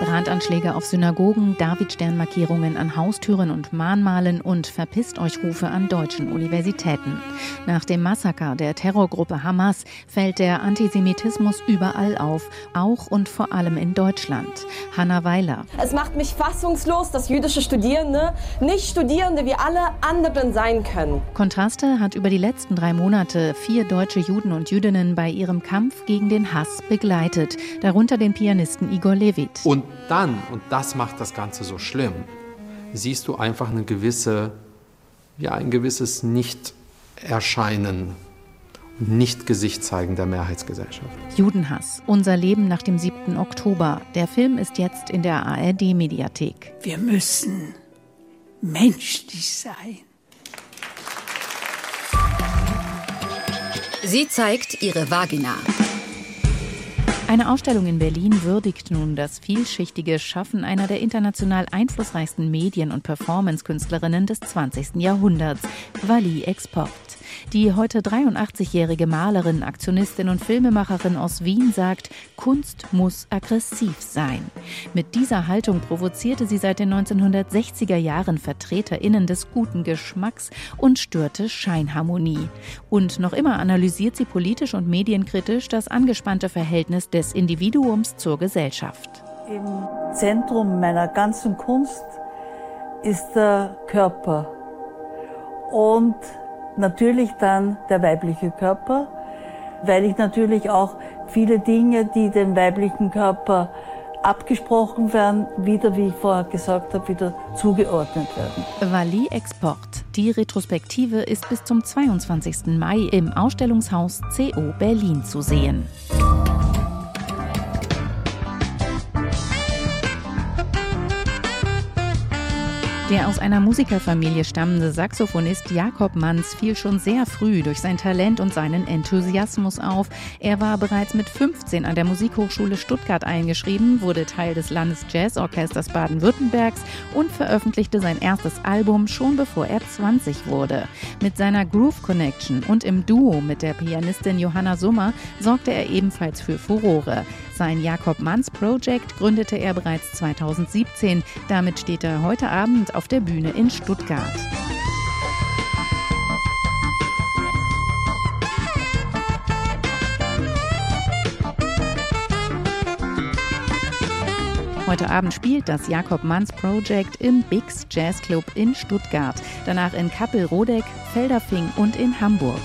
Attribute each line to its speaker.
Speaker 1: Brandanschläge auf Synagogen, Davidsternmarkierungen an Haustüren und Mahnmalen und Verpisst euch Rufe an deutschen Universitäten. Nach dem Massaker der Terrorgruppe Hamas fällt der Antisemitismus überall auf, auch und vor allem in Deutschland. Hanna Weiler.
Speaker 2: Es macht mich fassungslos, dass jüdische Studierende nicht Studierende wie alle anderen sein können.
Speaker 1: Kontraste hat über die letzten drei Monate vier deutsche Juden und Jüdinnen bei ihrem Kampf gegen den Hass begleitet, darunter den Pianisten Igor Levit.
Speaker 3: Und dann, und das macht das Ganze so schlimm, siehst du einfach eine gewisse, ja, ein gewisses Nicht-Erscheinen nicht-Gesicht zeigen der Mehrheitsgesellschaft.
Speaker 1: Judenhass, unser Leben nach dem 7. Oktober. Der Film ist jetzt in der ARD-Mediathek.
Speaker 4: Wir müssen menschlich sein.
Speaker 5: Sie zeigt ihre Vagina.
Speaker 1: Eine Ausstellung in Berlin würdigt nun das vielschichtige Schaffen einer der international einflussreichsten Medien- und Performance-Künstlerinnen des 20. Jahrhunderts, Wally Export. Die heute 83-jährige Malerin, Aktionistin und Filmemacherin aus Wien sagt, Kunst muss aggressiv sein. Mit dieser Haltung provozierte sie seit den 1960er Jahren VertreterInnen des guten Geschmacks und störte Scheinharmonie. Und noch immer analysiert sie politisch und medienkritisch das angespannte Verhältnis des Individuums zur Gesellschaft.
Speaker 4: Im Zentrum meiner ganzen Kunst ist der Körper. Und natürlich dann der weibliche Körper, weil ich natürlich auch viele Dinge, die dem weiblichen Körper abgesprochen werden, wieder, wie ich vorher gesagt habe, wieder zugeordnet werden.
Speaker 1: Wally Export. Die Retrospektive ist bis zum 22. Mai im Ausstellungshaus CO Berlin zu sehen. Der aus einer Musikerfamilie stammende Saxophonist Jakob Manns fiel schon sehr früh durch sein Talent und seinen Enthusiasmus auf. Er war bereits mit 15 an der Musikhochschule Stuttgart eingeschrieben, wurde Teil des Landesjazzorchesters Baden-Württembergs und veröffentlichte sein erstes Album schon bevor er 20 wurde. Mit seiner Groove Connection und im Duo mit der Pianistin Johanna Summer sorgte er ebenfalls für Furore. Sein Jakob Manns Project gründete er bereits 2017. Damit steht er heute Abend auf der Bühne in Stuttgart. Heute Abend spielt das Jakob Manns Project im Bix Jazz Club in Stuttgart, danach in Kappel-Rodeck, Felderfing und in Hamburg.